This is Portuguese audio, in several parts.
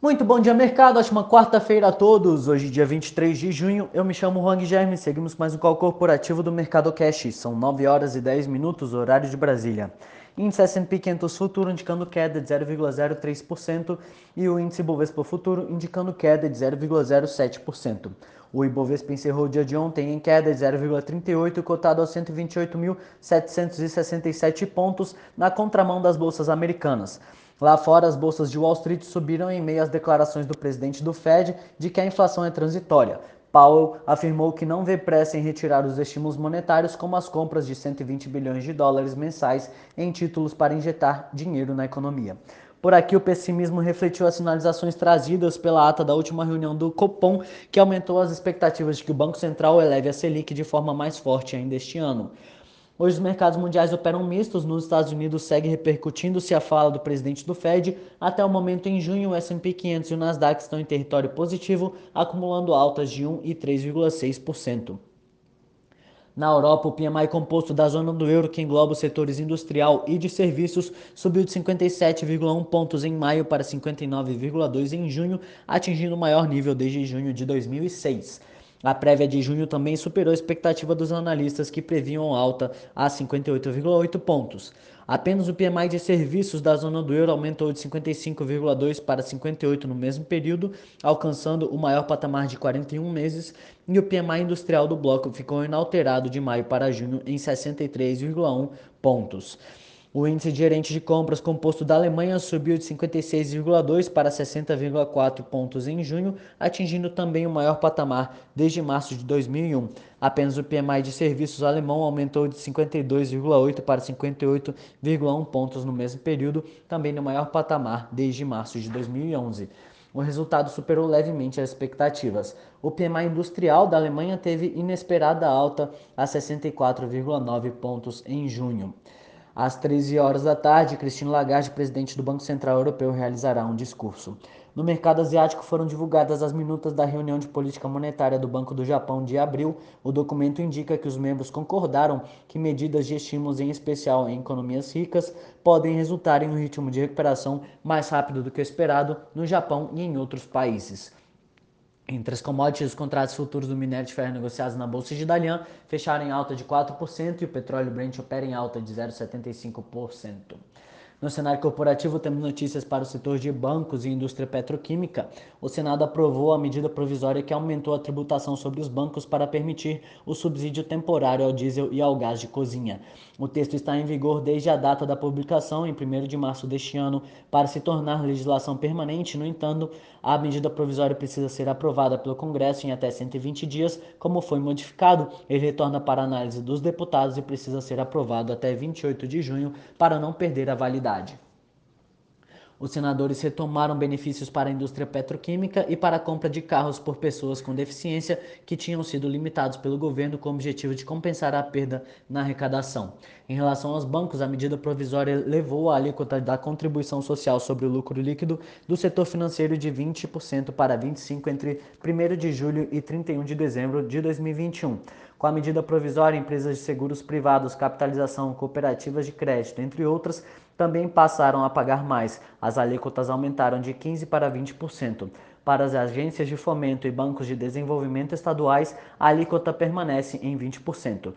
Muito bom dia, mercado. Ótima quarta-feira a todos. Hoje, dia 23 de junho, eu me chamo Juan Guilherme. Seguimos mais um call corporativo do Mercado Cash. São 9 horas e 10 minutos, horário de Brasília. Índice S&P 500 futuro indicando queda de 0,03% e o índice Bovespa futuro indicando queda de 0,07%. O Ibovespa encerrou o dia de ontem em queda de 0,38, cotado a 128.767 pontos, na contramão das bolsas americanas. Lá fora, as bolsas de Wall Street subiram em meio às declarações do presidente do Fed de que a inflação é transitória. Powell afirmou que não vê pressa em retirar os estímulos monetários, como as compras de 120 bilhões de dólares mensais em títulos para injetar dinheiro na economia. Por aqui, o pessimismo refletiu as sinalizações trazidas pela ata da última reunião do Copom, que aumentou as expectativas de que o Banco Central eleve a Selic de forma mais forte ainda este ano. Hoje os mercados mundiais operam mistos. Nos Estados Unidos segue repercutindo-se a fala do presidente do Fed. Até o momento, em junho, o S&P 500 e o Nasdaq estão em território positivo, acumulando altas de 1 e 3,6%. Na Europa, o PMI composto da zona do euro, que engloba os setores industrial e de serviços, subiu de 57,1 pontos em maio para 59,2 em junho, atingindo o maior nível desde junho de 2006. A prévia de junho também superou a expectativa dos analistas que previam alta a 58,8 pontos. Apenas o PMI de serviços da zona do euro aumentou de 55,2 para 58 no mesmo período, alcançando o maior patamar de 41 meses, e o PMI industrial do bloco ficou inalterado de maio para junho em 63,1 pontos. O índice de gerente de compras composto da Alemanha subiu de 56,2 para 60,4 pontos em junho, atingindo também o maior patamar desde março de 2001. Apenas o PMI de serviços alemão aumentou de 52,8 para 58,1 pontos no mesmo período, também no maior patamar desde março de 2011 o resultado superou levemente as expectativas. O PMI industrial da Alemanha teve inesperada alta a 64,9 pontos em junho. Às 13 horas da tarde, Christine Lagarde, presidente do Banco Central Europeu, realizará um discurso. No mercado asiático foram divulgadas as minutas da reunião de política monetária do Banco do Japão de abril. O documento indica que os membros concordaram que medidas de estímulos, em especial em economias ricas, podem resultar em um ritmo de recuperação mais rápido do que o esperado no Japão e em outros países. Entre as commodities, os contratos futuros do minério de ferro negociados na Bolsa de Dalian fecharam em alta de 4% e o petróleo Brent opera em alta de 0,75%. No cenário corporativo, temos notícias para o setor de bancos e indústria petroquímica. O Senado aprovou a medida provisória que aumentou a tributação sobre os bancos para permitir o subsídio temporário ao diesel e ao gás de cozinha. O texto está em vigor desde a data da publicação, em 1 de março deste ano, para se tornar legislação permanente. No entanto, a medida provisória precisa ser aprovada pelo Congresso em até 120 dias, como foi modificado. Ele retorna para análise dos deputados e precisa ser aprovado até 28 de junho para não perder a validade os senadores retomaram benefícios para a indústria petroquímica e para a compra de carros por pessoas com deficiência que tinham sido limitados pelo governo com o objetivo de compensar a perda na arrecadação. Em relação aos bancos, a medida provisória levou a alíquota da contribuição social sobre o lucro líquido do setor financeiro de 20% para 25% entre 1 de julho e 31 de dezembro de 2021. Com a medida provisória, empresas de seguros privados, capitalização, cooperativas de crédito, entre outras, também passaram a pagar mais. As alíquotas aumentaram de 15% para 20%. Para as agências de fomento e bancos de desenvolvimento estaduais, a alíquota permanece em 20%.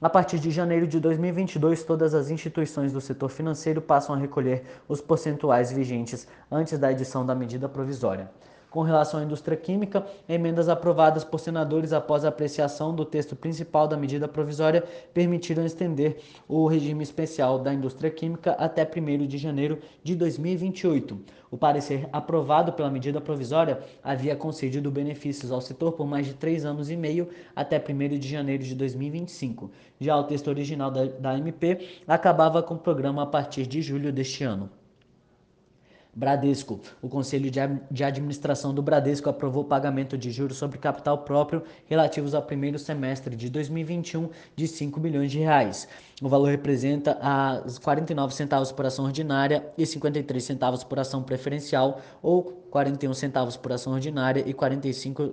A partir de janeiro de 2022, todas as instituições do setor financeiro passam a recolher os percentuais vigentes antes da edição da medida provisória com relação à indústria química, emendas aprovadas por senadores após a apreciação do texto principal da medida provisória permitiram estender o regime especial da indústria química até 1 de janeiro de 2028. O parecer aprovado pela medida provisória havia concedido benefícios ao setor por mais de três anos e meio até 1 de janeiro de 2025. Já o texto original da, da MP acabava com o programa a partir de julho deste ano. Bradesco. O Conselho de Administração do Bradesco aprovou pagamento de juros sobre capital próprio relativos ao primeiro semestre de 2021 de 5 bilhões de reais. O valor representa as 49 centavos por ação ordinária e 53 centavos por ação preferencial ou 41 centavos por ação ordinária e 45 uh,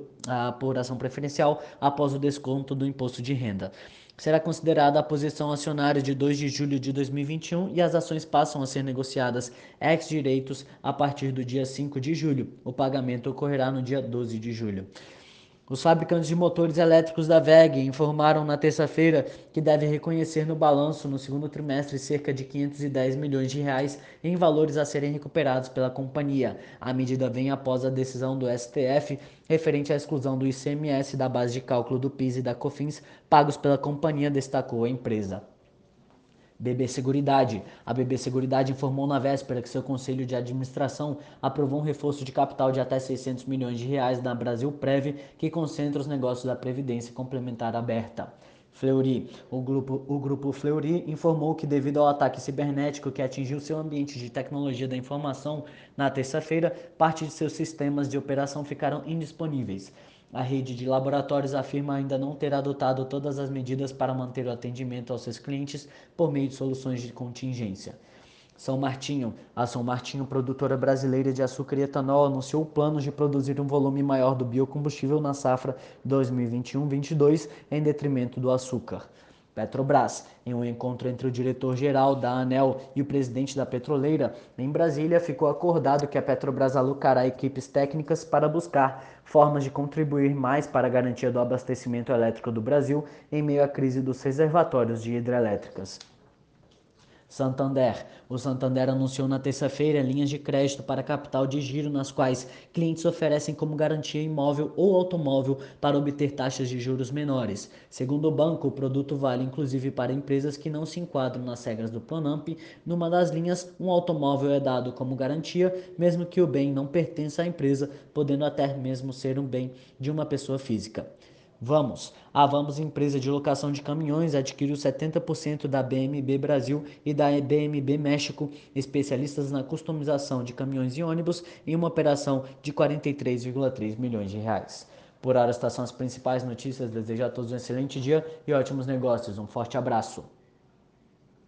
por ação preferencial após o desconto do imposto de renda. Será considerada a posição acionária de 2 de julho de 2021 e as ações passam a ser negociadas ex-direitos a partir do dia 5 de julho. O pagamento ocorrerá no dia 12 de julho. Os fabricantes de motores elétricos da VEG informaram na terça-feira que devem reconhecer no balanço no segundo trimestre cerca de 510 milhões de reais em valores a serem recuperados pela companhia. A medida vem após a decisão do STF referente à exclusão do ICMS da base de cálculo do PIS e da COFINS pagos pela companhia, destacou a empresa. BB Seguridade. A BB Seguridade informou na véspera que seu conselho de administração aprovou um reforço de capital de até 600 milhões de reais na Brasil Prev, que concentra os negócios da Previdência Complementar Aberta. Fleury. O grupo, o grupo Fleury informou que, devido ao ataque cibernético que atingiu seu ambiente de tecnologia da informação na terça-feira, parte de seus sistemas de operação ficaram indisponíveis. A rede de laboratórios afirma ainda não ter adotado todas as medidas para manter o atendimento aos seus clientes por meio de soluções de contingência. São Martinho. A São Martinho, produtora brasileira de açúcar e etanol, anunciou planos de produzir um volume maior do biocombustível na safra 2021-22 em detrimento do açúcar. Petrobras. Em um encontro entre o diretor-geral da ANEL e o presidente da petroleira, em Brasília, ficou acordado que a Petrobras alocará equipes técnicas para buscar formas de contribuir mais para a garantia do abastecimento elétrico do Brasil em meio à crise dos reservatórios de hidrelétricas. Santander. O Santander anunciou na terça-feira linhas de crédito para capital de giro nas quais clientes oferecem como garantia imóvel ou automóvel para obter taxas de juros menores. Segundo o banco, o produto vale inclusive para empresas que não se enquadram nas regras do Pronamp. Numa das linhas, um automóvel é dado como garantia, mesmo que o bem não pertença à empresa, podendo até mesmo ser um bem de uma pessoa física. Vamos! A Vamos, empresa de locação de caminhões, adquiriu 70% da BMB Brasil e da BMB México, especialistas na customização de caminhões e ônibus, em uma operação de 43,3 milhões de reais. Por hora, estas são as principais notícias. Desejo a todos um excelente dia e ótimos negócios. Um forte abraço.